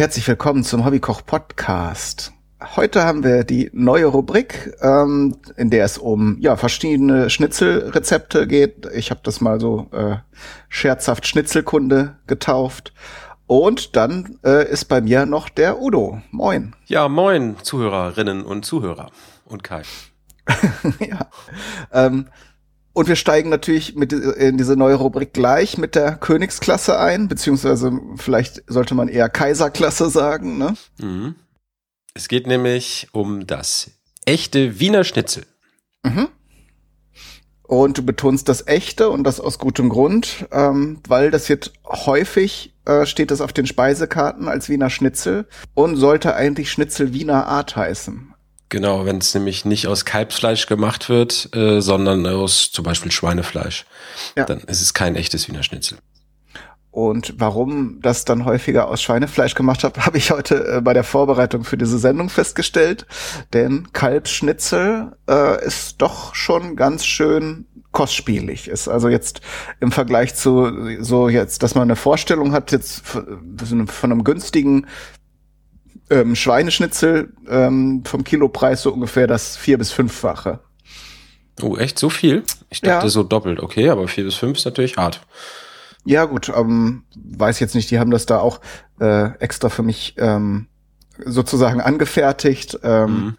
herzlich willkommen zum Hobbykoch Podcast. Heute haben wir die neue Rubrik, ähm, in der es um ja verschiedene Schnitzelrezepte geht. Ich habe das mal so äh, scherzhaft Schnitzelkunde getauft. Und dann äh, ist bei mir noch der Udo. Moin. Ja, moin, Zuhörerinnen und Zuhörer. Und Kai. ja. Ähm, und wir steigen natürlich mit in diese neue Rubrik gleich mit der Königsklasse ein, beziehungsweise vielleicht sollte man eher Kaiserklasse sagen. Ne? Mhm. Es geht nämlich um das echte Wiener Schnitzel. Mhm. Und du betonst das echte und das aus gutem Grund, ähm, weil das jetzt häufig äh, steht es auf den Speisekarten als Wiener Schnitzel und sollte eigentlich Schnitzel Wiener Art heißen. Genau, wenn es nämlich nicht aus Kalbsfleisch gemacht wird, äh, sondern aus zum Beispiel Schweinefleisch, ja. dann ist es kein echtes Wiener Schnitzel. Und warum das dann häufiger aus Schweinefleisch gemacht habe, habe ich heute äh, bei der Vorbereitung für diese Sendung festgestellt. Denn Kalbsschnitzel äh, ist doch schon ganz schön kostspielig. Ist also jetzt im Vergleich zu so jetzt, dass man eine Vorstellung hat jetzt von einem günstigen ähm, Schweineschnitzel ähm, vom Kilopreis so ungefähr das vier bis fünffache. Oh, echt so viel? Ich dachte ja. so doppelt. Okay, aber vier bis fünf ist natürlich hart. Ja gut, ähm, weiß jetzt nicht. Die haben das da auch äh, extra für mich ähm, sozusagen angefertigt. Ähm, mhm.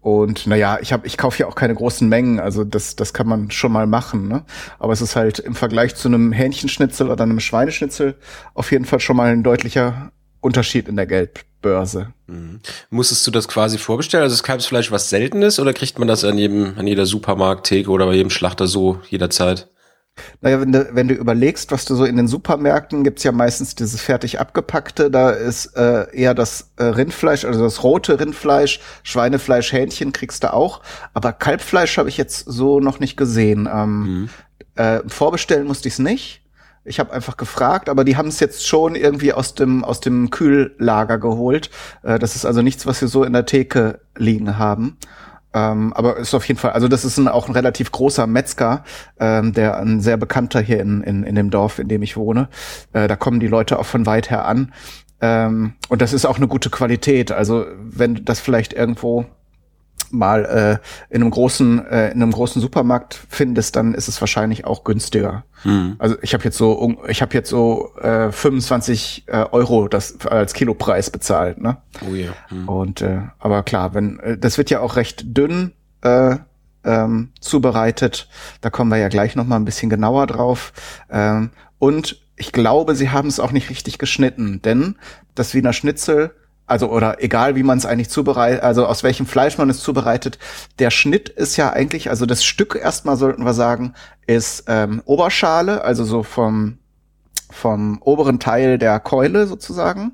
Und naja, ich habe, ich kaufe ja auch keine großen Mengen, also das, das kann man schon mal machen. Ne? Aber es ist halt im Vergleich zu einem Hähnchenschnitzel oder einem Schweineschnitzel auf jeden Fall schon mal ein deutlicher Unterschied in der Geldbörse. Mhm. Musstest du das quasi vorgestellt? Also ist Kalbsfleisch was Seltenes oder kriegt man das an jedem, an jeder Supermarkttheke oder bei jedem Schlachter so jederzeit? Naja, wenn du, wenn du überlegst, was du so in den Supermärkten gibt's ja meistens dieses fertig abgepackte, da ist äh, eher das äh, Rindfleisch, also das rote Rindfleisch, Schweinefleisch, Hähnchen kriegst du auch, aber Kalbfleisch habe ich jetzt so noch nicht gesehen. Ähm, mhm. äh, vorbestellen musste ich es nicht. Ich habe einfach gefragt, aber die haben es jetzt schon irgendwie aus dem aus dem Kühllager geholt. Äh, das ist also nichts, was wir so in der Theke liegen haben. Ähm, aber ist auf jeden Fall, also das ist ein, auch ein relativ großer Metzger, ähm, der ein sehr bekannter hier in, in, in dem Dorf, in dem ich wohne. Äh, da kommen die Leute auch von weit her an. Ähm, und das ist auch eine gute Qualität. Also wenn das vielleicht irgendwo mal äh, in einem großen äh, in einem großen Supermarkt findest, dann ist es wahrscheinlich auch günstiger. Hm. Also ich habe jetzt so ich habe jetzt so äh, 25 äh, Euro das als Kilopreis bezahlt, ne? Oh ja. Hm. Und äh, aber klar, wenn äh, das wird ja auch recht dünn äh, ähm, zubereitet. Da kommen wir ja gleich noch mal ein bisschen genauer drauf. Ähm, und ich glaube, sie haben es auch nicht richtig geschnitten, denn das Wiener Schnitzel also oder egal wie man es eigentlich zubereitet, also aus welchem Fleisch man es zubereitet, der Schnitt ist ja eigentlich, also das Stück erstmal sollten wir sagen, ist ähm, Oberschale, also so vom vom oberen Teil der Keule sozusagen.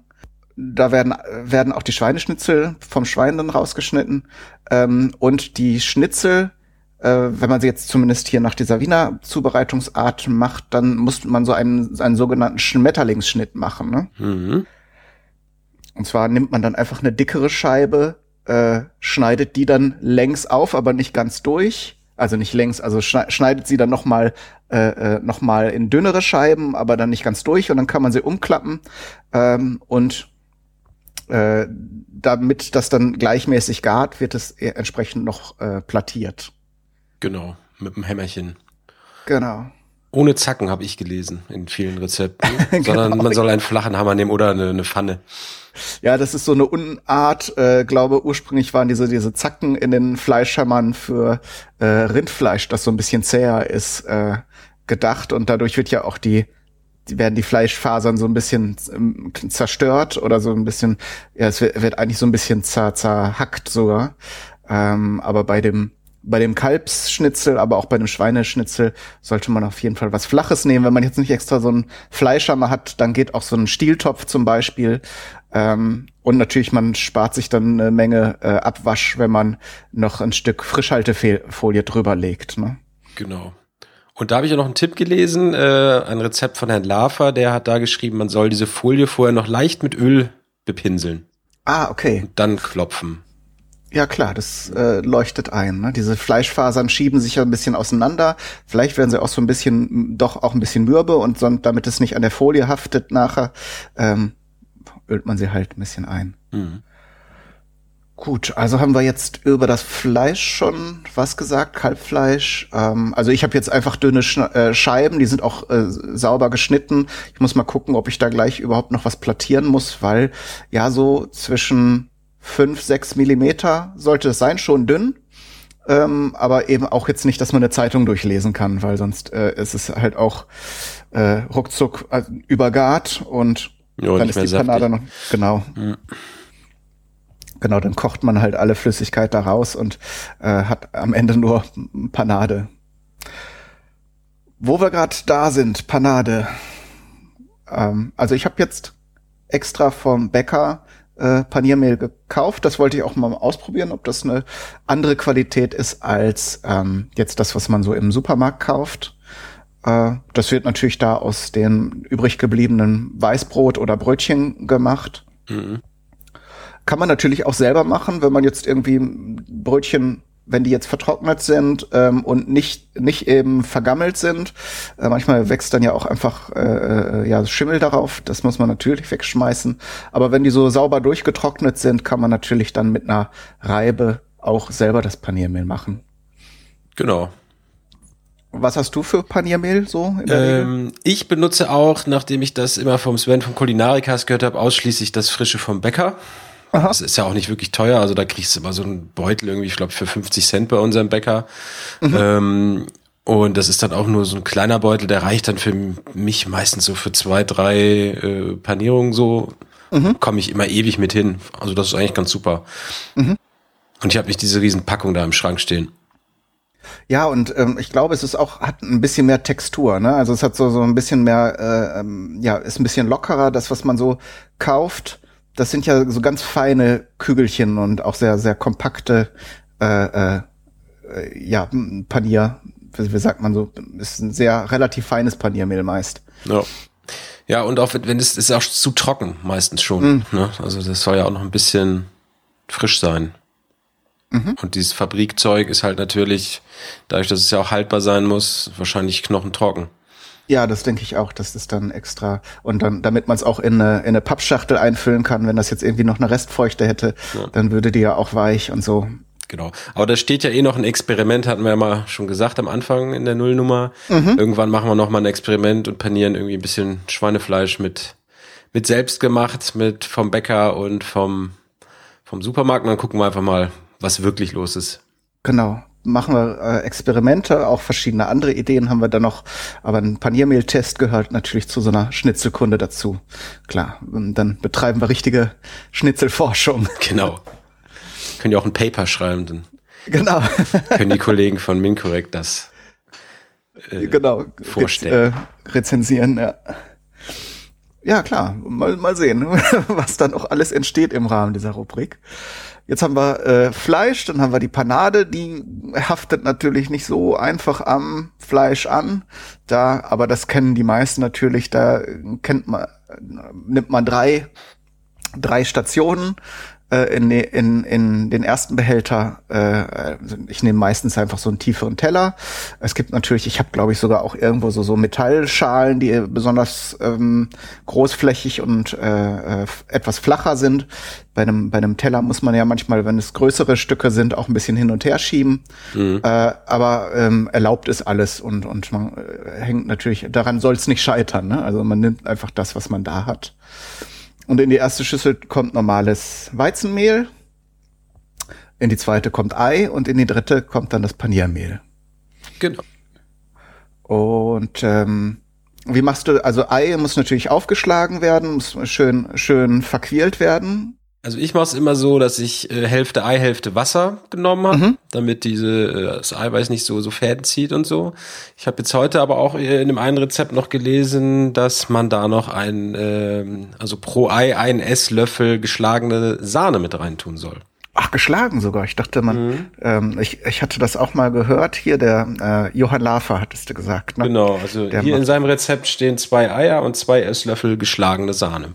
Da werden werden auch die Schweineschnitzel vom Schwein dann rausgeschnitten ähm, und die Schnitzel äh, wenn man sie jetzt zumindest hier nach dieser Wiener Zubereitungsart macht, dann muss man so einen, einen sogenannten Schmetterlingsschnitt machen. Ne? Mhm. Und zwar nimmt man dann einfach eine dickere Scheibe, äh, schneidet die dann längs auf, aber nicht ganz durch. Also nicht längs, also schneidet sie dann nochmal äh, äh, noch mal in dünnere Scheiben, aber dann nicht ganz durch und dann kann man sie umklappen ähm, und äh, damit das dann gleichmäßig gart, wird es e-, entsprechend noch äh, plattiert. Genau, mit dem Hämmerchen. Genau. Ohne Zacken habe ich gelesen in vielen Rezepten, sondern genau. man soll einen flachen Hammer nehmen oder eine, eine Pfanne. Ja, das ist so eine Unart. Äh, glaube, ursprünglich waren diese, diese Zacken in den Fleischhammern für äh, Rindfleisch, das so ein bisschen zäher ist, äh, gedacht. Und dadurch wird ja auch die, die werden die Fleischfasern so ein bisschen ähm, zerstört oder so ein bisschen, ja, es wird, wird eigentlich so ein bisschen zer, zerhackt sogar. Ähm, aber bei dem bei dem Kalbsschnitzel, aber auch bei dem Schweineschnitzel sollte man auf jeden Fall was Flaches nehmen. Wenn man jetzt nicht extra so einen Fleischhammer hat, dann geht auch so ein Stieltopf zum Beispiel. Ähm, und natürlich, man spart sich dann eine Menge äh, Abwasch, wenn man noch ein Stück Frischhaltefolie drüber legt. Ne? Genau. Und da habe ich ja noch einen Tipp gelesen, äh, ein Rezept von Herrn Lafer, der hat da geschrieben, man soll diese Folie vorher noch leicht mit Öl bepinseln. Ah, okay. Und dann klopfen. Ja klar, das äh, leuchtet ein. Ne? Diese Fleischfasern schieben sich ja ein bisschen auseinander. Vielleicht werden sie auch so ein bisschen, doch auch ein bisschen mürbe und so, damit es nicht an der Folie haftet nachher. Ähm, ölt man sie halt ein bisschen ein. Mhm. Gut, also haben wir jetzt über das Fleisch schon was gesagt, Kalbfleisch. Ähm, also ich habe jetzt einfach dünne Sch äh, Scheiben, die sind auch äh, sauber geschnitten. Ich muss mal gucken, ob ich da gleich überhaupt noch was plattieren muss, weil ja so zwischen fünf, sechs Millimeter sollte es sein, schon dünn. Ähm, aber eben auch jetzt nicht, dass man eine Zeitung durchlesen kann, weil sonst äh, ist es halt auch äh, ruckzuck äh, übergart und jo, dann ist die Panade noch genau. Mhm. Genau, dann kocht man halt alle Flüssigkeit da raus und äh, hat am Ende nur Panade. Wo wir gerade da sind, Panade. Ähm, also ich habe jetzt extra vom Bäcker äh, Paniermehl gekauft. Das wollte ich auch mal ausprobieren, ob das eine andere Qualität ist als ähm, jetzt das, was man so im Supermarkt kauft. Äh, das wird natürlich da aus den übrig gebliebenen Weißbrot oder Brötchen gemacht. Mhm. Kann man natürlich auch selber machen, wenn man jetzt irgendwie Brötchen wenn die jetzt vertrocknet sind ähm, und nicht nicht eben vergammelt sind, äh, manchmal wächst dann ja auch einfach äh, äh, ja Schimmel darauf. Das muss man natürlich wegschmeißen. Aber wenn die so sauber durchgetrocknet sind, kann man natürlich dann mit einer Reibe auch selber das Paniermehl machen. Genau. Was hast du für Paniermehl so? Ähm, ich benutze auch, nachdem ich das immer vom Sven von Kulinarikas gehört habe, ausschließlich das Frische vom Bäcker. Aha. Das ist ja auch nicht wirklich teuer. Also da kriegst du immer so einen Beutel irgendwie, ich glaube, für 50 Cent bei unserem Bäcker. Mhm. Ähm, und das ist dann auch nur so ein kleiner Beutel, der reicht dann für mich meistens so für zwei, drei äh, Panierungen so. Mhm. Komme ich immer ewig mit hin. Also das ist eigentlich ganz super. Mhm. Und ich habe nicht diese riesen Packung da im Schrank stehen. Ja, und ähm, ich glaube, es ist auch, hat ein bisschen mehr Textur, ne? Also es hat so, so ein bisschen mehr, äh, ähm, ja, ist ein bisschen lockerer, das, was man so kauft das sind ja so ganz feine Kügelchen und auch sehr, sehr kompakte, äh, äh, ja, Panier, wie, sagt man so, ist ein sehr relativ feines Paniermehl meist. Ja. Ja, und auch wenn es ist auch zu trocken meistens schon. Mhm. Ne? Also das soll ja auch noch ein bisschen frisch sein. Mhm. Und dieses Fabrikzeug ist halt natürlich, dadurch, dass es ja auch haltbar sein muss, wahrscheinlich knochentrocken. Ja, das denke ich auch, dass das dann extra und dann, damit man es auch in eine, in eine Pappschachtel einfüllen kann, wenn das jetzt irgendwie noch eine Restfeuchte hätte, ja. dann würde die ja auch weich und so. Genau. Aber da steht ja eh noch ein Experiment, hatten wir ja mal schon gesagt am Anfang in der Nullnummer. Mhm. Irgendwann machen wir noch mal ein Experiment und panieren irgendwie ein bisschen Schweinefleisch mit, mit selbst gemacht, mit vom Bäcker und vom, vom Supermarkt. Und dann gucken wir einfach mal, was wirklich los ist. Genau machen wir äh, Experimente, auch verschiedene andere Ideen haben wir da noch, aber ein Paniermehltest gehört natürlich zu so einer Schnitzelkunde dazu. Klar, und dann betreiben wir richtige Schnitzelforschung. Genau. Können ja auch ein Paper schreiben, dann genau. können die Kollegen von Mincorrect das äh, genau vorstellen. Äh, rezensieren, ja. Ja, klar. Mal, mal sehen, was dann auch alles entsteht im Rahmen dieser Rubrik. Jetzt haben wir äh, Fleisch, dann haben wir die Panade, die haftet natürlich nicht so einfach am Fleisch an. Da, aber das kennen die meisten natürlich. Da kennt man, nimmt man drei, drei Stationen äh, in, in, in den ersten Behälter, äh, ich nehme meistens einfach so einen tieferen Teller. Es gibt natürlich, ich habe glaube ich sogar auch irgendwo so, so Metallschalen, die besonders ähm, großflächig und äh, äh, etwas flacher sind. Bei einem, bei einem Teller muss man ja manchmal, wenn es größere Stücke sind, auch ein bisschen hin und her schieben. Mhm. Äh, aber ähm, erlaubt ist alles und, und man äh, hängt natürlich, daran soll es nicht scheitern. Ne? Also man nimmt einfach das, was man da hat. Und in die erste Schüssel kommt normales Weizenmehl, in die zweite kommt Ei und in die dritte kommt dann das Paniermehl. Genau. Und ähm, wie machst du, also Ei muss natürlich aufgeschlagen werden, muss schön, schön verquält werden. Also ich mache es immer so, dass ich äh, Hälfte Ei, Hälfte Wasser genommen habe, mhm. damit diese äh, das Eiweiß nicht so so Fäden zieht und so. Ich habe jetzt heute aber auch in einem einen Rezept noch gelesen, dass man da noch ein äh, also pro Ei ein Esslöffel geschlagene Sahne mit reintun soll. Ach, geschlagen sogar. Ich dachte, man, mhm. ähm, ich, ich hatte das auch mal gehört. Hier, der äh, Johann Lafer hattest du gesagt. Ne? Genau, also der hier in seinem Rezept stehen zwei Eier und zwei Esslöffel geschlagene Sahne.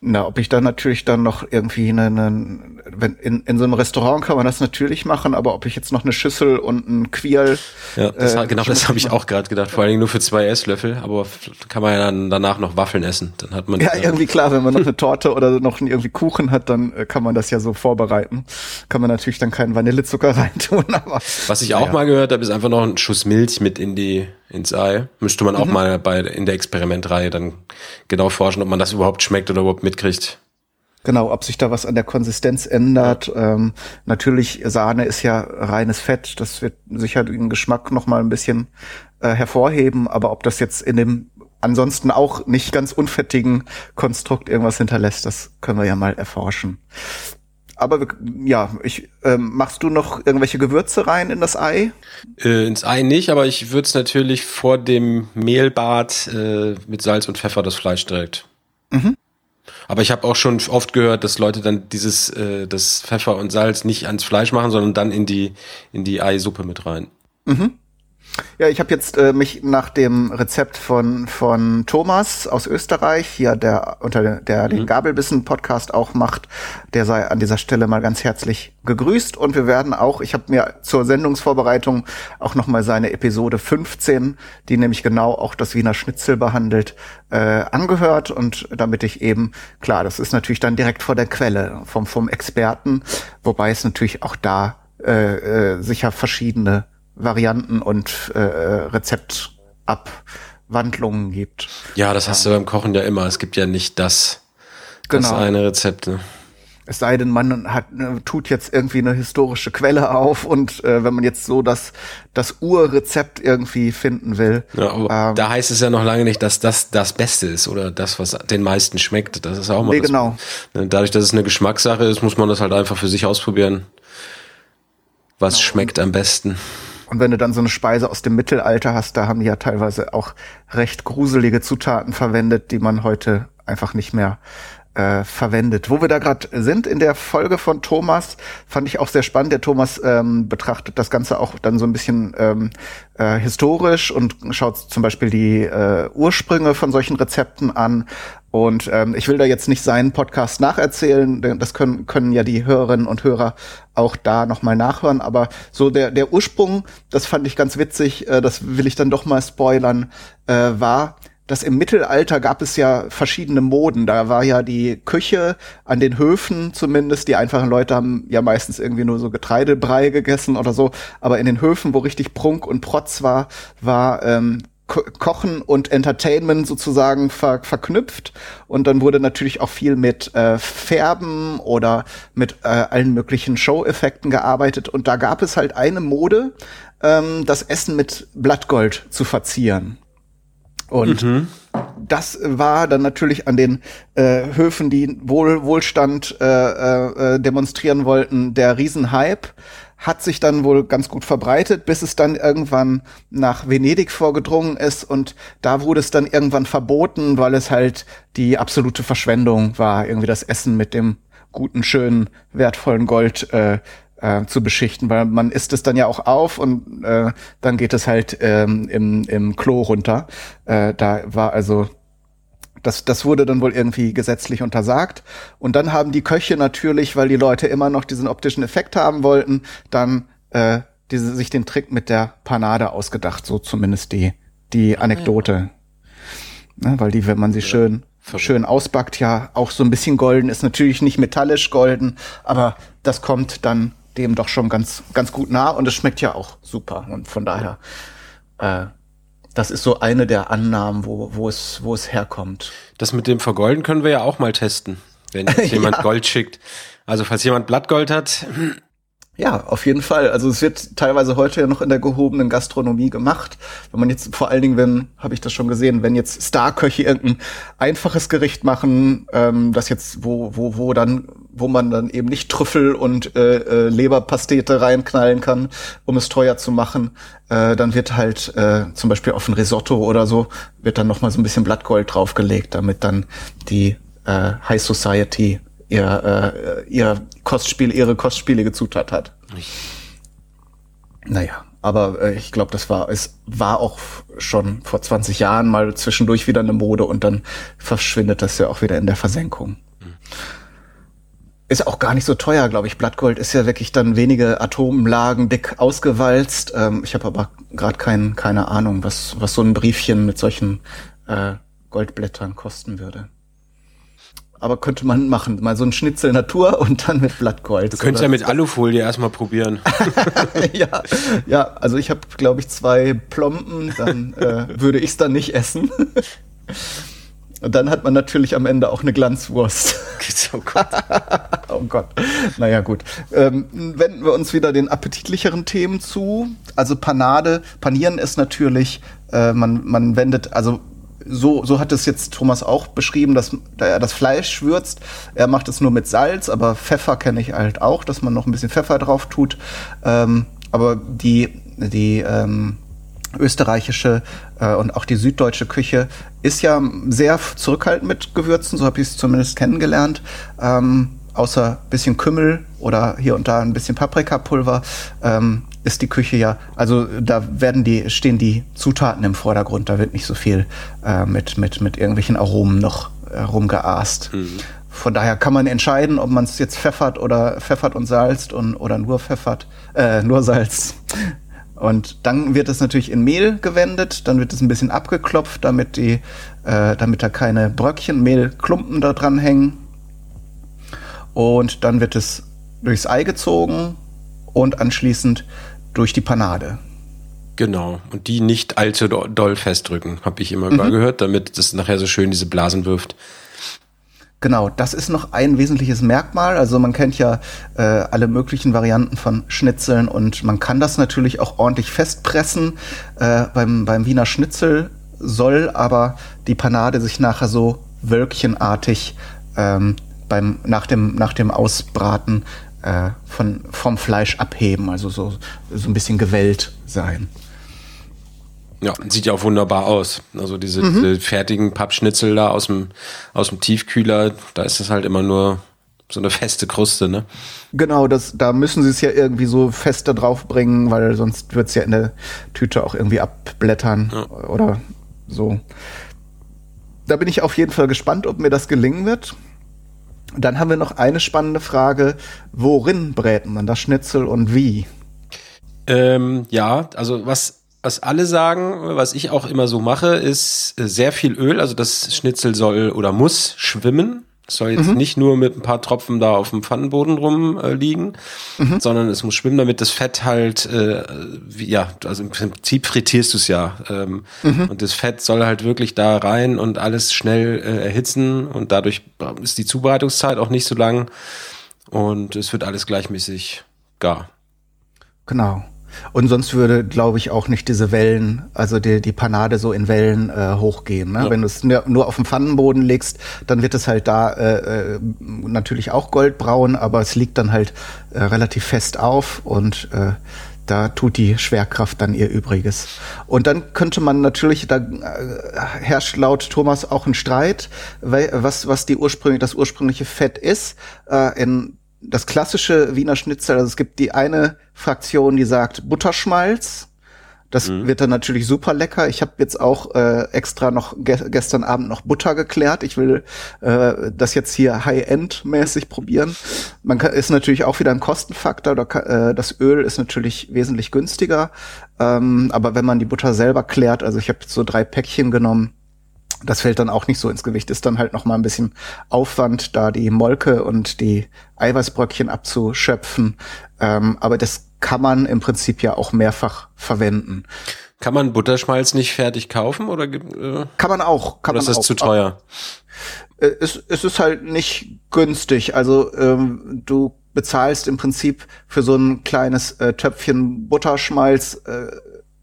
Na, ob ich da natürlich dann noch irgendwie eine, eine wenn in, in so einem Restaurant kann man das natürlich machen, aber ob ich jetzt noch eine Schüssel und ein Quiel. Ja, das, äh, genau, das habe ich auch gerade gedacht. Vor allen Dingen nur für zwei Esslöffel, aber kann man ja dann danach noch Waffeln essen. Dann hat man. Ja, äh, irgendwie klar, wenn man noch eine Torte oder noch irgendwie Kuchen hat, dann äh, kann man das ja so vorbereiten. Kann man natürlich dann keinen Vanillezucker reintun. Aber, Was ich auch ja. mal gehört habe, ist einfach noch ein Schuss Milch mit in die ins Ei. Müsste man auch mhm. mal bei in der Experimentreihe dann genau forschen, ob man das überhaupt schmeckt oder überhaupt mitkriegt. Genau, ob sich da was an der Konsistenz ändert. Ähm, natürlich, Sahne ist ja reines Fett. Das wird sicher den Geschmack noch mal ein bisschen äh, hervorheben. Aber ob das jetzt in dem ansonsten auch nicht ganz unfettigen Konstrukt irgendwas hinterlässt, das können wir ja mal erforschen. Aber ja, ich, ähm, machst du noch irgendwelche Gewürze rein in das Ei? Äh, ins Ei nicht, aber ich würde es natürlich vor dem Mehlbad äh, mit Salz und Pfeffer das Fleisch direkt. Mhm. Aber ich habe auch schon oft gehört, dass Leute dann dieses äh, das Pfeffer und Salz nicht ans Fleisch machen, sondern dann in die in die Eisuppe mit rein. Mhm. Ja, ich habe jetzt äh, mich nach dem Rezept von von Thomas aus Österreich, hier der unter der mhm. den Gabelbissen Podcast auch macht, der sei an dieser Stelle mal ganz herzlich gegrüßt und wir werden auch, ich habe mir zur Sendungsvorbereitung auch noch mal seine Episode 15, die nämlich genau auch das Wiener Schnitzel behandelt, äh, angehört und damit ich eben klar, das ist natürlich dann direkt vor der Quelle vom vom Experten, wobei es natürlich auch da äh, äh, sicher verschiedene Varianten und äh, Rezeptabwandlungen gibt. Ja, das hast du beim Kochen ja immer. Es gibt ja nicht das, genau. das eine Rezept. Ne? Es sei denn, man hat, ne, tut jetzt irgendwie eine historische Quelle auf und äh, wenn man jetzt so das, das Urrezept irgendwie finden will. Ja, ähm, da heißt es ja noch lange nicht, dass das das Beste ist oder das, was den meisten schmeckt. Das ist auch mal. Nee, das, genau. Ne, dadurch, dass es eine Geschmackssache ist, muss man das halt einfach für sich ausprobieren. Was genau. schmeckt am besten? Und wenn du dann so eine Speise aus dem Mittelalter hast, da haben die ja teilweise auch recht gruselige Zutaten verwendet, die man heute einfach nicht mehr äh, verwendet. Wo wir da gerade sind in der Folge von Thomas, fand ich auch sehr spannend. Der Thomas ähm, betrachtet das Ganze auch dann so ein bisschen ähm, äh, historisch und schaut zum Beispiel die äh, Ursprünge von solchen Rezepten an. Und ähm, ich will da jetzt nicht seinen Podcast nacherzählen, denn das können, können ja die Hörerinnen und Hörer auch da nochmal nachhören. Aber so der, der Ursprung, das fand ich ganz witzig, äh, das will ich dann doch mal spoilern, äh, war, dass im Mittelalter gab es ja verschiedene Moden. Da war ja die Küche an den Höfen zumindest. Die einfachen Leute haben ja meistens irgendwie nur so Getreidebrei gegessen oder so. Aber in den Höfen, wo richtig Prunk und Protz war, war ähm, Kochen und Entertainment sozusagen ver verknüpft und dann wurde natürlich auch viel mit äh, Färben oder mit äh, allen möglichen Show-Effekten gearbeitet und da gab es halt eine Mode, ähm, das Essen mit Blattgold zu verzieren. Und mhm. das war dann natürlich an den äh, Höfen, die Wohl Wohlstand äh, äh, äh, demonstrieren wollten, der Riesenhype hat sich dann wohl ganz gut verbreitet, bis es dann irgendwann nach Venedig vorgedrungen ist und da wurde es dann irgendwann verboten, weil es halt die absolute Verschwendung war, irgendwie das Essen mit dem guten, schönen, wertvollen Gold äh, äh, zu beschichten, weil man isst es dann ja auch auf und äh, dann geht es halt ähm, im, im Klo runter. Äh, da war also das, das wurde dann wohl irgendwie gesetzlich untersagt. Und dann haben die Köche natürlich, weil die Leute immer noch diesen optischen Effekt haben wollten, dann äh, diese, sich den Trick mit der Panade ausgedacht, so zumindest die, die Anekdote. Ne, weil die, wenn man sie schön, schön ausbackt, ja auch so ein bisschen golden ist. Natürlich nicht metallisch golden, aber das kommt dann dem doch schon ganz, ganz gut nah und es schmeckt ja auch super. Und von daher, äh, das ist so eine der Annahmen, wo, wo, es, wo es herkommt. Das mit dem Vergolden können wir ja auch mal testen, wenn jemand ja. Gold schickt. Also falls jemand Blattgold hat, ja, auf jeden Fall. Also es wird teilweise heute ja noch in der gehobenen Gastronomie gemacht. Wenn man jetzt vor allen Dingen, wenn, habe ich das schon gesehen, wenn jetzt Starköche irgendein einfaches Gericht machen, ähm, das jetzt, wo, wo, wo dann, wo man dann eben nicht Trüffel und äh, äh, Leberpastete reinknallen kann, um es teuer zu machen, äh, dann wird halt äh, zum Beispiel auf ein Risotto oder so, wird dann noch mal so ein bisschen Blattgold draufgelegt, damit dann die äh, High Society ihr, äh, ihr Kostspiel, ihre kostspielige Zutat hat. Naja, aber äh, ich glaube, das war, es war auch schon vor 20 Jahren mal zwischendurch wieder eine Mode und dann verschwindet das ja auch wieder in der Versenkung. Ist auch gar nicht so teuer, glaube ich. Blattgold ist ja wirklich dann wenige Atomlagen dick ausgewalzt. Ähm, ich habe aber gerade kein, keine Ahnung, was, was so ein Briefchen mit solchen äh, Goldblättern kosten würde. Aber könnte man machen. Mal so ein Schnitzel Natur und dann mit Blattgold. Du könntest ja mit Alufolie erstmal probieren. ja, ja, also ich habe, glaube ich, zwei Plomben, dann äh, würde ich es dann nicht essen. Und dann hat man natürlich am Ende auch eine Glanzwurst. Oh Gott. oh Gott. Naja, gut. Ähm, wenden wir uns wieder den appetitlicheren Themen zu. Also Panade, Panieren ist natürlich, äh, man, man wendet, also so, so hat es jetzt Thomas auch beschrieben, dass er das Fleisch würzt. Er macht es nur mit Salz, aber Pfeffer kenne ich halt auch, dass man noch ein bisschen Pfeffer drauf tut. Ähm, aber die, die ähm, österreichische äh, und auch die süddeutsche Küche ist ja sehr zurückhaltend mit Gewürzen, so habe ich es zumindest kennengelernt. Ähm, außer bisschen Kümmel oder hier und da ein bisschen Paprikapulver ähm, ist die Küche ja, also da werden die, stehen die Zutaten im Vordergrund, da wird nicht so viel äh, mit, mit, mit irgendwelchen Aromen noch äh, rumgeaßt. Mhm. Von daher kann man entscheiden, ob man es jetzt pfeffert oder pfeffert und salzt und, oder nur pfeffert, äh, nur Salz. Und dann wird es natürlich in Mehl gewendet, dann wird es ein bisschen abgeklopft, damit die, äh, damit da keine Bröckchen, Mehlklumpen da dran hängen. Und dann wird es durchs Ei gezogen und anschließend durch die Panade. Genau. Und die nicht allzu doll festdrücken, habe ich immer mhm. gehört, damit das nachher so schön diese Blasen wirft. Genau, das ist noch ein wesentliches Merkmal. Also man kennt ja äh, alle möglichen Varianten von Schnitzeln und man kann das natürlich auch ordentlich festpressen. Äh, beim, beim Wiener Schnitzel soll aber die Panade sich nachher so wölkchenartig ähm, beim, nach, dem, nach dem Ausbraten äh, von, vom Fleisch abheben, also so, so ein bisschen gewellt sein. Ja, sieht ja auch wunderbar aus. Also diese, mhm. diese fertigen Pappschnitzel da aus dem, aus dem Tiefkühler, da ist das halt immer nur so eine feste Kruste, ne? Genau, das, da müssen sie es ja irgendwie so fester draufbringen, weil sonst wird es ja in der Tüte auch irgendwie abblättern ja. oder so. Da bin ich auf jeden Fall gespannt, ob mir das gelingen wird. Dann haben wir noch eine spannende Frage. Worin brät man das Schnitzel und wie? Ähm, ja, also was was alle sagen, was ich auch immer so mache, ist äh, sehr viel Öl. Also das Schnitzel soll oder muss schwimmen. Es soll jetzt mhm. nicht nur mit ein paar Tropfen da auf dem Pfannenboden rumliegen, äh, mhm. sondern es muss schwimmen, damit das Fett halt, äh, wie, ja, also im Prinzip frittierst du es ja. Ähm, mhm. Und das Fett soll halt wirklich da rein und alles schnell äh, erhitzen und dadurch ist die Zubereitungszeit auch nicht so lang und es wird alles gleichmäßig gar. Genau. Und sonst würde, glaube ich, auch nicht diese Wellen, also die, die Panade so in Wellen äh, hochgehen. Ne? Ja. Wenn du es nur auf dem Pfannenboden legst, dann wird es halt da äh, äh, natürlich auch goldbraun, aber es liegt dann halt äh, relativ fest auf und äh, da tut die Schwerkraft dann ihr Übriges. Und dann könnte man natürlich, da äh, herrscht laut Thomas auch ein Streit, was, was die ursprünglich, das ursprüngliche Fett ist. Äh, in das klassische Wiener Schnitzel, also es gibt die eine Fraktion, die sagt Butterschmalz. Das mhm. wird dann natürlich super lecker. Ich habe jetzt auch äh, extra noch ge gestern Abend noch Butter geklärt. Ich will äh, das jetzt hier High-End-mäßig probieren. Man kann, ist natürlich auch wieder ein Kostenfaktor. Da, äh, das Öl ist natürlich wesentlich günstiger. Ähm, aber wenn man die Butter selber klärt, also ich habe so drei Päckchen genommen, das fällt dann auch nicht so ins Gewicht. Ist dann halt noch mal ein bisschen Aufwand, da die Molke und die Eiweißbröckchen abzuschöpfen. Ähm, aber das kann man im Prinzip ja auch mehrfach verwenden. Kann man Butterschmalz nicht fertig kaufen oder äh, kann man auch? Kann oder man ist das zu teuer? Äh, es, es ist halt nicht günstig. Also ähm, du bezahlst im Prinzip für so ein kleines äh, Töpfchen Butterschmalz äh,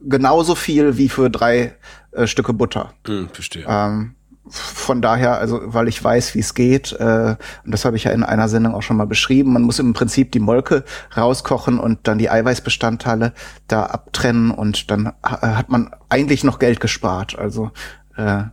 genauso viel wie für drei äh, Stücke Butter. Hm, verstehe. Ähm, von daher, also weil ich weiß, wie es geht, äh, und das habe ich ja in einer Sendung auch schon mal beschrieben, man muss im Prinzip die Molke rauskochen und dann die Eiweißbestandteile da abtrennen und dann ha hat man eigentlich noch Geld gespart. Also äh,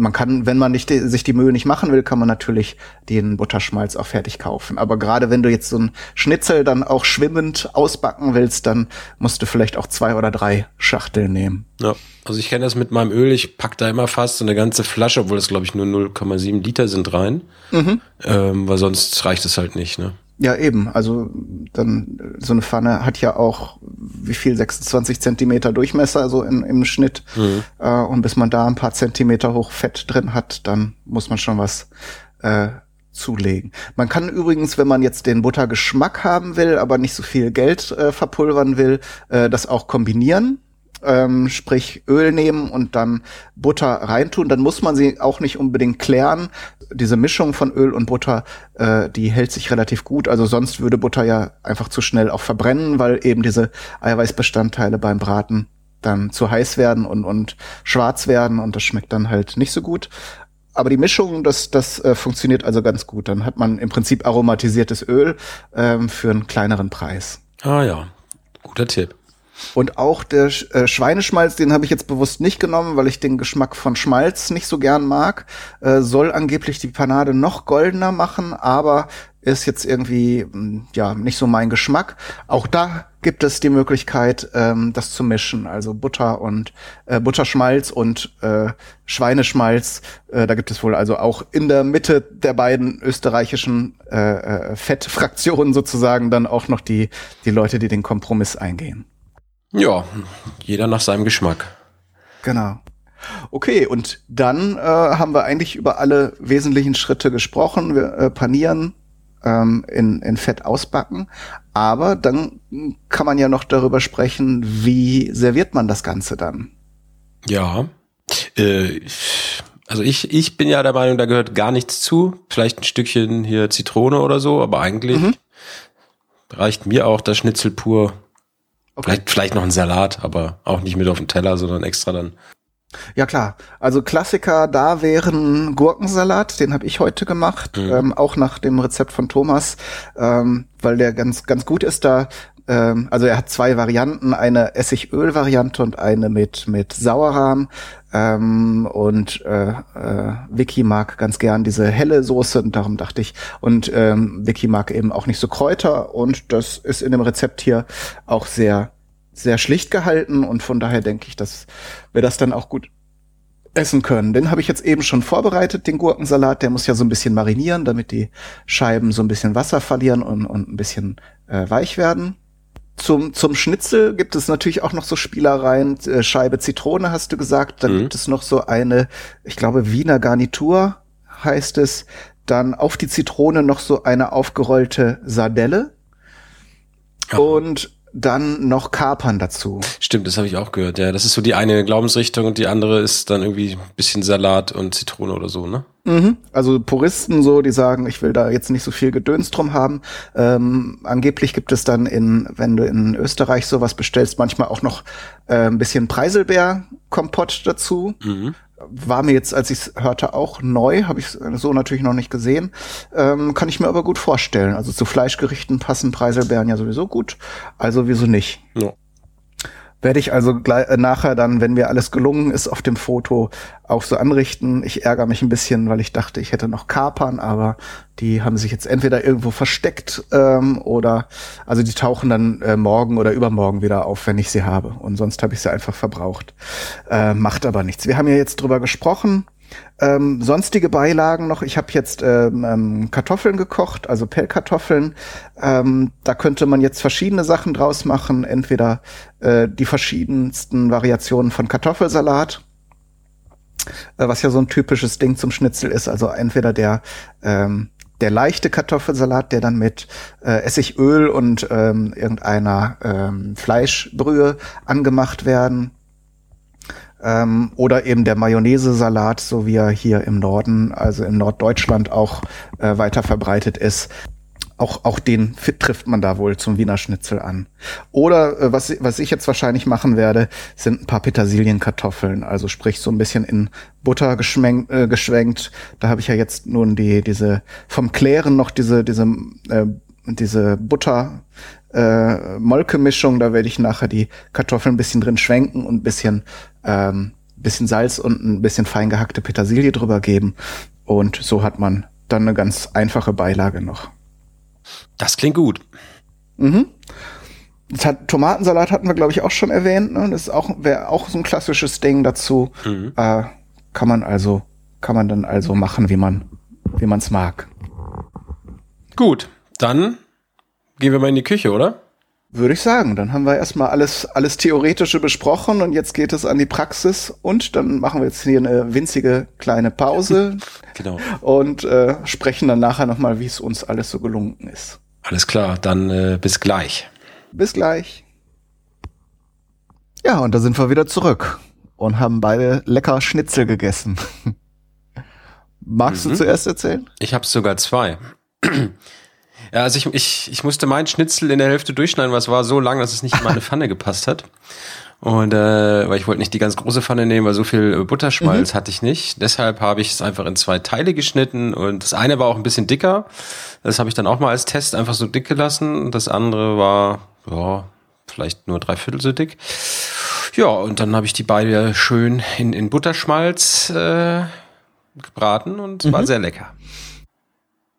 man kann, wenn man nicht sich die Mühe nicht machen will, kann man natürlich den Butterschmalz auch fertig kaufen. Aber gerade wenn du jetzt so ein Schnitzel dann auch schwimmend ausbacken willst, dann musst du vielleicht auch zwei oder drei Schachteln nehmen. Ja, also ich kenne das mit meinem Öl. Ich pack da immer fast so eine ganze Flasche, obwohl es glaube ich nur 0,7 Liter sind rein, mhm. ähm, weil sonst reicht es halt nicht. Ne? Ja, eben. Also dann so eine Pfanne hat ja auch wie viel 26 Zentimeter Durchmesser so in, im Schnitt. Mhm. Äh, und bis man da ein paar Zentimeter hoch Fett drin hat, dann muss man schon was äh, zulegen. Man kann übrigens, wenn man jetzt den Buttergeschmack haben will, aber nicht so viel Geld äh, verpulvern will, äh, das auch kombinieren ähm, sprich Öl nehmen und dann Butter reintun, dann muss man sie auch nicht unbedingt klären. Diese Mischung von Öl und Butter, äh, die hält sich relativ gut. Also sonst würde Butter ja einfach zu schnell auch verbrennen, weil eben diese Eiweißbestandteile beim Braten dann zu heiß werden und, und schwarz werden und das schmeckt dann halt nicht so gut. Aber die Mischung, das, das äh, funktioniert also ganz gut. Dann hat man im Prinzip aromatisiertes Öl ähm, für einen kleineren Preis. Ah ja, guter Tipp. Und auch der äh, Schweineschmalz, den habe ich jetzt bewusst nicht genommen, weil ich den Geschmack von Schmalz nicht so gern mag. Äh, soll angeblich die Panade noch goldener machen, aber ist jetzt irgendwie hm, ja nicht so mein Geschmack. Auch da gibt es die Möglichkeit, ähm, das zu mischen, also Butter und äh, Butterschmalz und äh, Schweineschmalz. Äh, da gibt es wohl also auch in der Mitte der beiden österreichischen äh, äh, Fettfraktionen sozusagen dann auch noch die die Leute, die den Kompromiss eingehen. Ja, jeder nach seinem Geschmack. Genau. Okay, und dann äh, haben wir eigentlich über alle wesentlichen Schritte gesprochen. Wir äh, panieren, ähm, in, in Fett ausbacken. Aber dann kann man ja noch darüber sprechen, wie serviert man das Ganze dann? Ja, äh, also ich, ich bin ja der Meinung, da gehört gar nichts zu. Vielleicht ein Stückchen hier Zitrone oder so, aber eigentlich mhm. reicht mir auch das Schnitzel pur Okay. Vielleicht, vielleicht noch ein Salat, aber auch nicht mit auf dem Teller, sondern extra dann. Ja klar, also Klassiker da wären Gurkensalat, den habe ich heute gemacht, mhm. ähm, auch nach dem Rezept von Thomas, ähm, weil der ganz ganz gut ist. Da ähm, also er hat zwei Varianten, eine Essigöl-Variante und eine mit, mit Sauerrahm. Ähm, und äh, äh, Vicky mag ganz gern diese helle Soße und darum dachte ich, und ähm, Vicky mag eben auch nicht so Kräuter und das ist in dem Rezept hier auch sehr, sehr schlicht gehalten und von daher denke ich, dass wir das dann auch gut essen können. Den habe ich jetzt eben schon vorbereitet, den Gurkensalat. Der muss ja so ein bisschen marinieren, damit die Scheiben so ein bisschen Wasser verlieren und, und ein bisschen äh, weich werden. Zum, zum Schnitzel gibt es natürlich auch noch so Spielereien. Äh, Scheibe Zitrone hast du gesagt. Dann mhm. gibt es noch so eine, ich glaube, Wiener Garnitur heißt es. Dann auf die Zitrone noch so eine aufgerollte Sardelle. Ja. Und dann noch Kapern dazu. Stimmt, das habe ich auch gehört. Ja, das ist so die eine Glaubensrichtung und die andere ist dann irgendwie ein bisschen Salat und Zitrone oder so, ne? Mhm. Also Puristen so, die sagen, ich will da jetzt nicht so viel Gedöns drum haben. Ähm, angeblich gibt es dann in, wenn du in Österreich sowas bestellst, manchmal auch noch äh, ein bisschen Preiselbeer-Kompott dazu. Mhm war mir jetzt, als ich es hörte, auch neu, habe ich so natürlich noch nicht gesehen. Ähm, kann ich mir aber gut vorstellen. Also zu Fleischgerichten passen Preiselbeeren ja sowieso gut. Also wieso nicht? Ja werde ich also gleich, äh, nachher dann, wenn mir alles gelungen ist, auf dem Foto auch so anrichten. Ich ärgere mich ein bisschen, weil ich dachte, ich hätte noch Kapern, aber die haben sich jetzt entweder irgendwo versteckt ähm, oder also die tauchen dann äh, morgen oder übermorgen wieder auf, wenn ich sie habe. Und sonst habe ich sie einfach verbraucht. Äh, macht aber nichts. Wir haben ja jetzt drüber gesprochen. Ähm, sonstige Beilagen noch. Ich habe jetzt ähm, ähm, Kartoffeln gekocht, also Pellkartoffeln. Ähm, da könnte man jetzt verschiedene Sachen draus machen. Entweder äh, die verschiedensten Variationen von Kartoffelsalat, äh, was ja so ein typisches Ding zum Schnitzel ist. Also entweder der ähm, der leichte Kartoffelsalat, der dann mit äh, Essigöl und ähm, irgendeiner ähm, Fleischbrühe angemacht werden ähm, oder eben der Mayonnaise-Salat, so wie er hier im Norden, also in Norddeutschland auch äh, weiter verbreitet ist. Auch, auch den trifft man da wohl zum Wiener Schnitzel an. Oder äh, was, was ich jetzt wahrscheinlich machen werde, sind ein paar Petersilienkartoffeln. Also sprich so ein bisschen in Butter geschwenkt. Äh, geschwenkt. Da habe ich ja jetzt nun die diese vom Klären noch diese diese äh, diese Butter äh, Molke-Mischung. Da werde ich nachher die Kartoffeln ein bisschen drin schwenken und ein bisschen ähm, bisschen Salz und ein bisschen fein gehackte Petersilie drüber geben. Und so hat man dann eine ganz einfache Beilage noch. Das klingt gut. Mhm. Hat, Tomatensalat hatten wir, glaube ich, auch schon erwähnt. Ne? Das ist auch, wäre auch so ein klassisches Ding dazu. Mhm. Äh, kann man also, kann man dann also machen, wie man, wie man es mag. Gut, dann gehen wir mal in die Küche, oder? Würde ich sagen. Dann haben wir erstmal alles, alles Theoretische besprochen und jetzt geht es an die Praxis und dann machen wir jetzt hier eine winzige kleine Pause. genau. Und äh, sprechen dann nachher nochmal, wie es uns alles so gelungen ist. Alles klar, dann äh, bis gleich. Bis gleich. Ja, und da sind wir wieder zurück und haben beide lecker Schnitzel gegessen. Magst mhm. du zuerst erzählen? Ich habe sogar zwei. Ja, also ich, ich, ich musste mein Schnitzel in der Hälfte durchschneiden, weil es war so lang, dass es nicht in meine Pfanne gepasst hat. Und äh, weil ich wollte nicht die ganz große Pfanne nehmen, weil so viel Butterschmalz mhm. hatte ich nicht. Deshalb habe ich es einfach in zwei Teile geschnitten und das eine war auch ein bisschen dicker. Das habe ich dann auch mal als Test einfach so dick gelassen. Das andere war ja vielleicht nur drei Viertel so dick. Ja, und dann habe ich die beide schön in, in Butterschmalz äh, gebraten und mhm. war sehr lecker.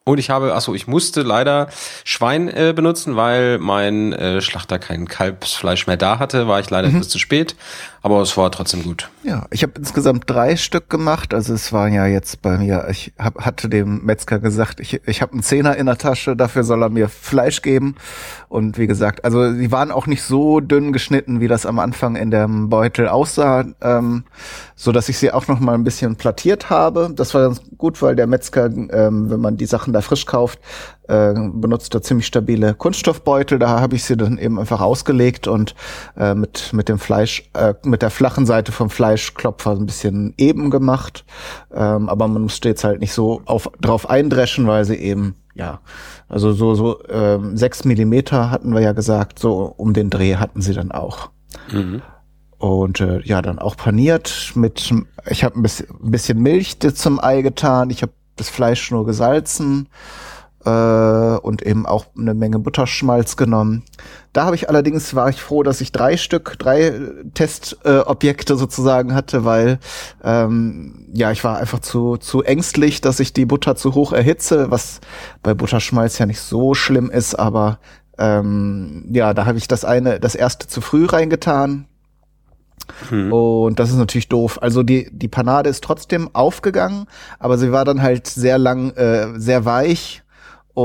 Und ich habe, achso, ich musste leider Schwein äh, benutzen, weil mein äh, Schlachter kein Kalbsfleisch mehr da hatte. War ich leider mhm. etwas zu spät, aber es war trotzdem gut. Ja, ich habe insgesamt drei Stück gemacht. Also es waren ja jetzt bei mir, ich hab, hatte dem Metzger gesagt, ich, ich habe einen Zehner in der Tasche, dafür soll er mir Fleisch geben. Und wie gesagt, also die waren auch nicht so dünn geschnitten, wie das am Anfang in dem Beutel aussah, ähm, so dass ich sie auch noch mal ein bisschen plattiert habe. Das war ganz gut, weil der Metzger, ähm, wenn man die Sachen da frisch kauft, äh, benutzt da ziemlich stabile Kunststoffbeutel. Da habe ich sie dann eben einfach ausgelegt und äh, mit mit dem Fleisch, äh, mit der flachen Seite vom Fleischklopfer ein bisschen eben gemacht. Ähm, aber man musste jetzt halt nicht so auf, drauf eindreschen, weil sie eben ja, also so so ähm, sechs Millimeter hatten wir ja gesagt, so um den Dreh hatten sie dann auch. Mhm. Und äh, ja, dann auch paniert mit, ich habe ein bisschen, ein bisschen Milch zum Ei getan, ich habe das Fleisch nur gesalzen äh, und eben auch eine Menge Butterschmalz genommen. Da habe ich allerdings, war ich froh, dass ich drei Stück, drei Testobjekte äh, sozusagen hatte, weil ähm, ja, ich war einfach zu, zu ängstlich, dass ich die Butter zu hoch erhitze, was bei Butterschmalz ja nicht so schlimm ist, aber ähm, ja, da habe ich das eine, das erste zu früh reingetan. Hm. Und das ist natürlich doof. Also die, die Panade ist trotzdem aufgegangen, aber sie war dann halt sehr lang, äh, sehr weich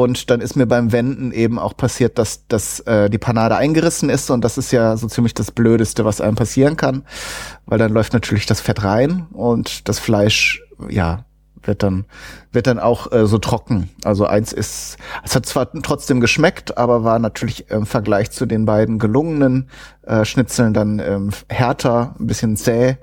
und dann ist mir beim Wenden eben auch passiert, dass, dass äh, die Panade eingerissen ist und das ist ja so ziemlich das Blödeste, was einem passieren kann, weil dann läuft natürlich das Fett rein und das Fleisch, ja, wird dann wird dann auch äh, so trocken. Also eins ist, es hat zwar trotzdem geschmeckt, aber war natürlich im Vergleich zu den beiden gelungenen äh, Schnitzeln dann ähm, härter, ein bisschen zäh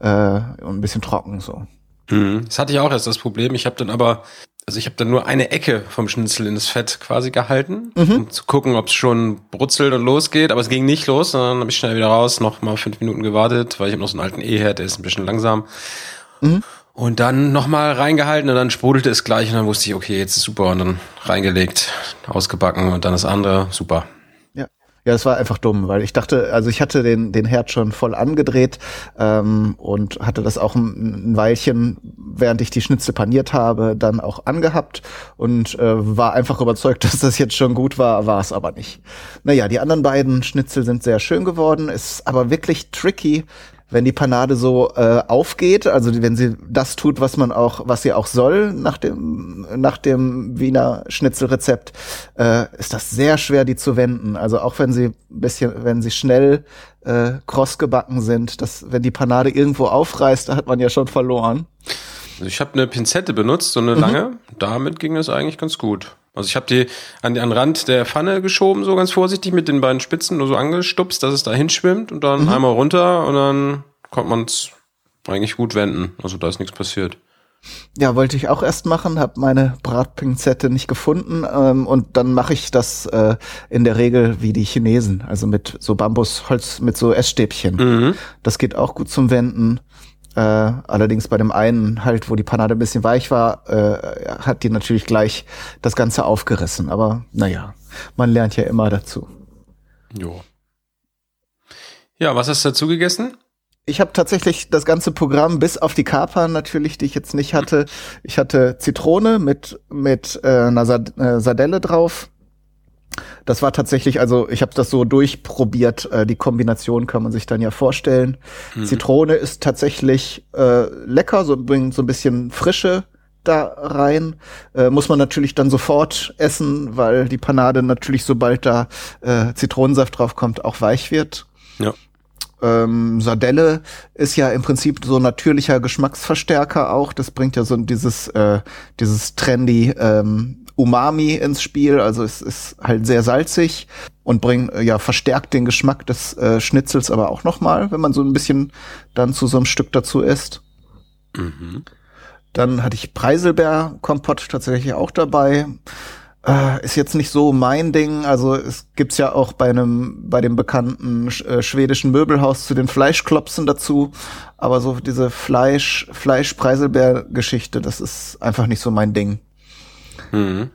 äh, und ein bisschen trocken so. Mhm. Das hatte ich auch erst das Problem. Ich habe dann aber also ich habe dann nur eine Ecke vom Schnitzel in das Fett quasi gehalten, mhm. um zu gucken, ob es schon brutzelt und losgeht. Aber es ging nicht los, dann habe ich schnell wieder raus, noch mal fünf Minuten gewartet, weil ich habe noch so einen alten E-Herd, der ist ein bisschen langsam. Mhm. Und dann nochmal reingehalten und dann sprudelte es gleich und dann wusste ich, okay, jetzt ist super und dann reingelegt, ausgebacken und dann das andere, super. Ja, es war einfach dumm, weil ich dachte, also ich hatte den, den Herd schon voll angedreht ähm, und hatte das auch ein, ein Weilchen, während ich die Schnitzel paniert habe, dann auch angehabt und äh, war einfach überzeugt, dass das jetzt schon gut war, war es aber nicht. Naja, die anderen beiden Schnitzel sind sehr schön geworden, ist aber wirklich tricky, wenn die Panade so äh, aufgeht, also wenn sie das tut, was man auch, was sie auch soll nach dem nach dem Wiener Schnitzelrezept, äh, ist das sehr schwer, die zu wenden. Also auch wenn sie ein bisschen, wenn sie schnell äh, kross gebacken sind, dass wenn die Panade irgendwo aufreißt, da hat man ja schon verloren. Also ich habe eine Pinzette benutzt, so eine mhm. lange. Damit ging es eigentlich ganz gut. Also ich habe die an den Rand der Pfanne geschoben, so ganz vorsichtig mit den beiden Spitzen nur so angestupst, dass es da hinschwimmt und dann mhm. einmal runter und dann konnte man es eigentlich gut wenden. Also da ist nichts passiert. Ja, wollte ich auch erst machen, habe meine Bratpinzette nicht gefunden ähm, und dann mache ich das äh, in der Regel wie die Chinesen, also mit so Bambusholz mit so Essstäbchen. Mhm. Das geht auch gut zum Wenden. Äh, allerdings bei dem einen halt, wo die Panade ein bisschen weich war, äh, hat die natürlich gleich das Ganze aufgerissen. Aber naja, man lernt ja immer dazu. Jo. Ja, was hast du dazu gegessen? Ich habe tatsächlich das ganze Programm bis auf die Kapern natürlich, die ich jetzt nicht hatte. Ich hatte Zitrone mit mit äh, einer äh, Sardelle drauf. Das war tatsächlich, also ich habe das so durchprobiert. Äh, die Kombination kann man sich dann ja vorstellen. Mhm. Zitrone ist tatsächlich äh, lecker, so bringt so ein bisschen Frische da rein. Äh, muss man natürlich dann sofort essen, weil die Panade natürlich, sobald da äh, Zitronensaft drauf kommt, auch weich wird. Ja. Ähm, Sardelle ist ja im Prinzip so natürlicher Geschmacksverstärker auch. Das bringt ja so dieses, äh, dieses trendy ähm, Umami ins Spiel. Also es ist halt sehr salzig und bringt, äh, ja, verstärkt den Geschmack des äh, Schnitzels aber auch nochmal, wenn man so ein bisschen dann zu so einem Stück dazu isst. Mhm. Dann hatte ich Preiselbeerkompott tatsächlich auch dabei. Äh, ist jetzt nicht so mein Ding. Also es gibt's ja auch bei einem, bei dem bekannten äh, schwedischen Möbelhaus zu den Fleischklopsen dazu. Aber so diese Fleisch, Fleisch-Preiselbeer-Geschichte, das ist einfach nicht so mein Ding. Mhm.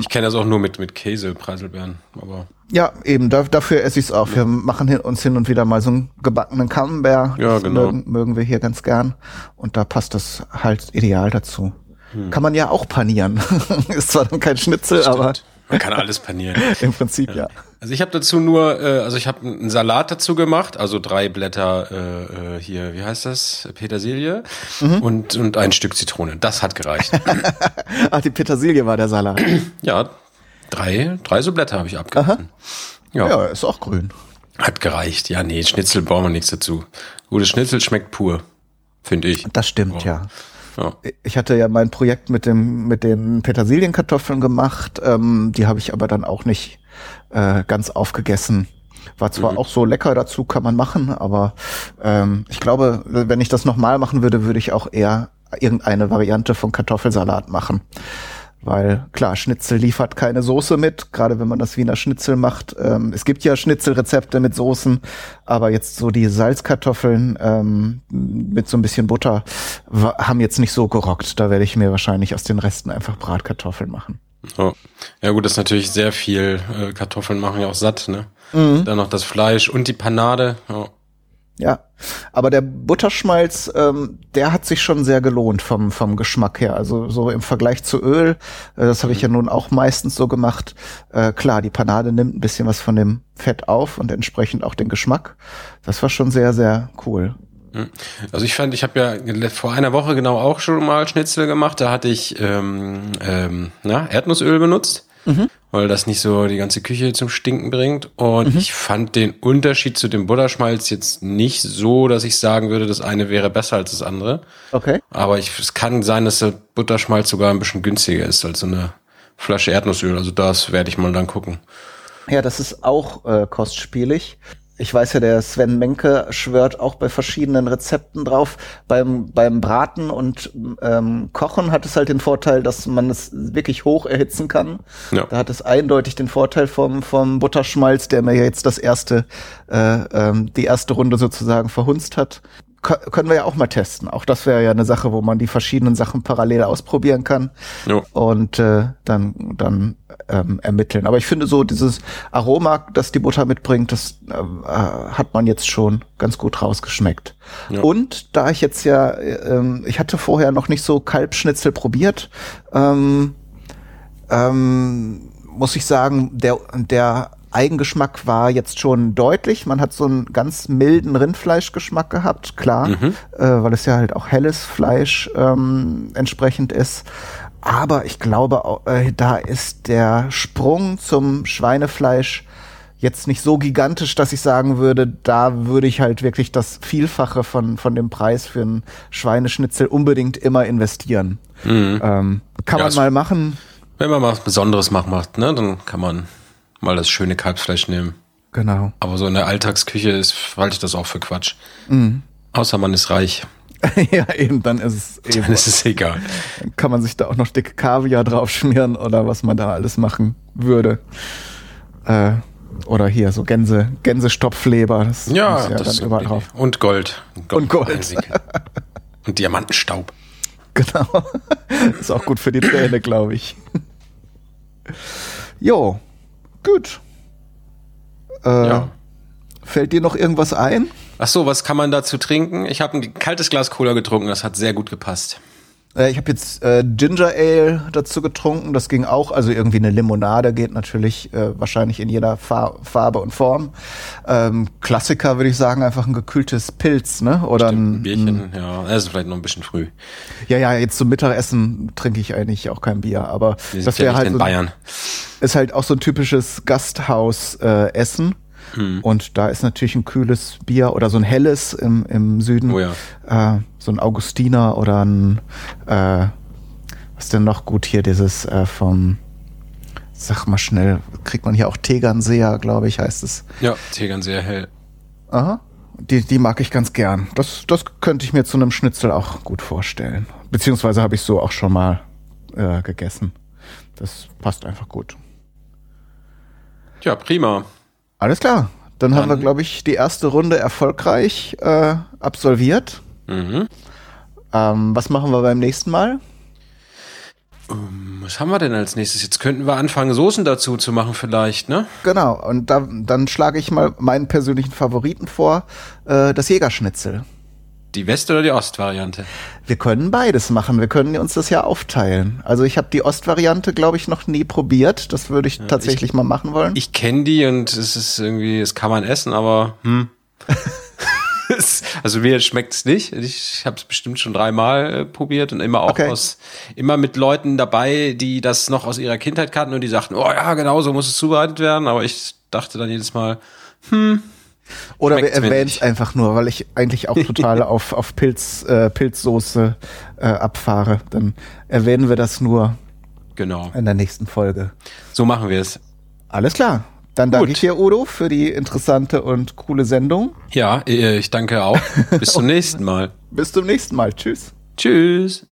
Ich kenne das auch nur mit, mit Käse, Preiselbeeren, aber. Ja, eben, da, dafür esse ich es auch. Wir machen hin, uns hin und wieder mal so einen gebackenen Camembert. Ja, genau. Mögen, mögen wir hier ganz gern. Und da passt das halt ideal dazu. Hm. Kann man ja auch panieren. Ist zwar dann kein Schnitzel, Stimmt. aber. Man kann alles panieren. Im Prinzip, ja. ja. Also ich habe dazu nur, äh, also ich habe einen Salat dazu gemacht, also drei Blätter äh, äh, hier, wie heißt das? Petersilie mhm. und, und ein Stück Zitrone. Das hat gereicht. Ach, die Petersilie war der Salat. ja, drei, drei so Blätter habe ich abgegessen. Ja. ja, ist auch grün. Hat gereicht. Ja, nee, Schnitzel brauchen wir nichts dazu. Gutes Schnitzel schmeckt pur, finde ich. Das stimmt, oh. ja. Ja. Ich hatte ja mein Projekt mit dem mit den Petersilienkartoffeln gemacht. Ähm, die habe ich aber dann auch nicht äh, ganz aufgegessen. War zwar mhm. auch so lecker dazu, kann man machen, aber ähm, ich glaube, wenn ich das nochmal machen würde, würde ich auch eher irgendeine Variante von Kartoffelsalat machen. Weil klar, Schnitzel liefert keine Soße mit, gerade wenn man das Wiener Schnitzel macht. Ähm, es gibt ja Schnitzelrezepte mit Soßen, aber jetzt so die Salzkartoffeln ähm, mit so ein bisschen Butter haben jetzt nicht so gerockt. Da werde ich mir wahrscheinlich aus den Resten einfach Bratkartoffeln machen. Oh. Ja gut, das ist natürlich sehr viel. Äh, Kartoffeln machen ja auch satt, ne? Mhm. Dann noch das Fleisch und die Panade. Oh. Ja, aber der Butterschmalz, ähm, der hat sich schon sehr gelohnt vom, vom Geschmack her. Also so im Vergleich zu Öl, äh, das habe ich ja nun auch meistens so gemacht. Äh, klar, die Panade nimmt ein bisschen was von dem Fett auf und entsprechend auch den Geschmack. Das war schon sehr, sehr cool. Hm. Also ich fand, ich habe ja vor einer Woche genau auch schon mal Schnitzel gemacht. Da hatte ich ähm, ähm, na, Erdnussöl benutzt mhm. weil das nicht so die ganze Küche zum Stinken bringt. Und mhm. ich fand den Unterschied zu dem Butterschmalz jetzt nicht so, dass ich sagen würde, das eine wäre besser als das andere. Okay. Aber ich, es kann sein, dass der Butterschmalz sogar ein bisschen günstiger ist als so eine Flasche Erdnussöl. Also das werde ich mal dann gucken. Ja, das ist auch äh, kostspielig ich weiß ja, der Sven Menke schwört auch bei verschiedenen Rezepten drauf. Beim, beim Braten und ähm, Kochen hat es halt den Vorteil, dass man es wirklich hoch erhitzen kann. Ja. Da hat es eindeutig den Vorteil vom, vom Butterschmalz, der mir jetzt das erste, äh, ähm, die erste Runde sozusagen verhunzt hat können wir ja auch mal testen. Auch das wäre ja eine Sache, wo man die verschiedenen Sachen parallel ausprobieren kann jo. und äh, dann dann ähm, ermitteln. Aber ich finde so dieses Aroma, das die Butter mitbringt, das äh, hat man jetzt schon ganz gut rausgeschmeckt. Jo. Und da ich jetzt ja, äh, ich hatte vorher noch nicht so Kalbschnitzel probiert, ähm, ähm, muss ich sagen, der der Eigengeschmack war jetzt schon deutlich. Man hat so einen ganz milden Rindfleischgeschmack gehabt, klar, mhm. äh, weil es ja halt auch helles Fleisch ähm, entsprechend ist. Aber ich glaube, äh, da ist der Sprung zum Schweinefleisch jetzt nicht so gigantisch, dass ich sagen würde, da würde ich halt wirklich das Vielfache von, von dem Preis für einen Schweineschnitzel unbedingt immer investieren. Mhm. Ähm, kann ja, man mal machen. Wenn man was Besonderes macht, ne, dann kann man mal das schöne Kalbsfleisch nehmen. Genau. Aber so in der Alltagsküche ist, halte ich das auch für Quatsch. Mhm. Außer man ist reich. ja, eben, dann ist es eben. Dann ist es egal. Dann kann man sich da auch noch dicke Kaviar draufschmieren oder was man da alles machen würde. Äh, oder hier so Gänse, Gänsestopfleber. Das ja, ja das dann überall drauf. Und Gold. Gold. Und Gold. Und Diamantenstaub. Genau. ist auch gut für die Träne, glaube ich. Jo, gut. Äh, ja. Fällt dir noch irgendwas ein? Ach so, was kann man dazu trinken? Ich habe ein kaltes Glas Cola getrunken, das hat sehr gut gepasst. Äh, ich habe jetzt äh, Ginger Ale dazu getrunken. Das ging auch. Also irgendwie eine Limonade geht natürlich äh, wahrscheinlich in jeder Far Farbe und Form. Ähm, Klassiker würde ich sagen, einfach ein gekühltes Pilz, ne? Oder Stimmt, ein, Bierchen. ja, das ist vielleicht noch ein bisschen früh. Ja, ja. Jetzt zum Mittagessen trinke ich eigentlich auch kein Bier, aber das ja wäre nicht halt in so, Bayern. ist halt auch so ein typisches Gasthausessen. Äh, Essen. Hm. Und da ist natürlich ein kühles Bier oder so ein helles im, im Süden. Oh ja. Äh, so ein Augustiner oder ein, äh, was denn noch gut hier, dieses äh, vom, sag mal schnell, kriegt man hier auch Tegernseer, glaube ich, heißt es. Ja, Tegern sehr hell. Aha. Die, die mag ich ganz gern. Das, das könnte ich mir zu einem Schnitzel auch gut vorstellen. Beziehungsweise habe ich so auch schon mal äh, gegessen. Das passt einfach gut. Ja, prima. Alles klar. Dann, haben wir, Dann- glaube ich, die erste Runde erfolgreich äh, absolviert. Mhm. Ähm, was machen wir beim nächsten Mal? Was haben wir denn als nächstes? Jetzt könnten wir anfangen, Soßen dazu zu machen vielleicht, ne? Genau, und da, dann schlage ich mal meinen persönlichen Favoriten vor, äh, das Jägerschnitzel. Die West- oder die Ost-Variante? Wir können beides machen, wir können uns das ja aufteilen. Also ich habe die Ostvariante, glaube ich, noch nie probiert. Das würde ich tatsächlich mal machen wollen. Ich kenne die und es ist irgendwie, es kann man essen, aber hm. Also mir schmeckt es nicht. Ich habe es bestimmt schon dreimal äh, probiert und immer auch Okay. aus, immer mit Leuten dabei, die das noch aus ihrer Kindheit kannten und die sagten, oh ja, genau so muss es zubereitet werden. Aber ich dachte dann jedes Mal, Oder wir schmeckt's mir erwähnen es einfach nur, weil ich eigentlich auch total auf, auf Pilz, äh, Pilzsoße äh, abfahre. Dann erwähnen wir das nur genau, in der nächsten Folge. so machen wir es. Alles klar. Dann danke Gut. ich dir, Udo, für die interessante und coole Sendung. Ja, äh, ich danke auch. Bis zum nächsten Mal. Bis zum nächsten Mal. Tschüss. Tschüss.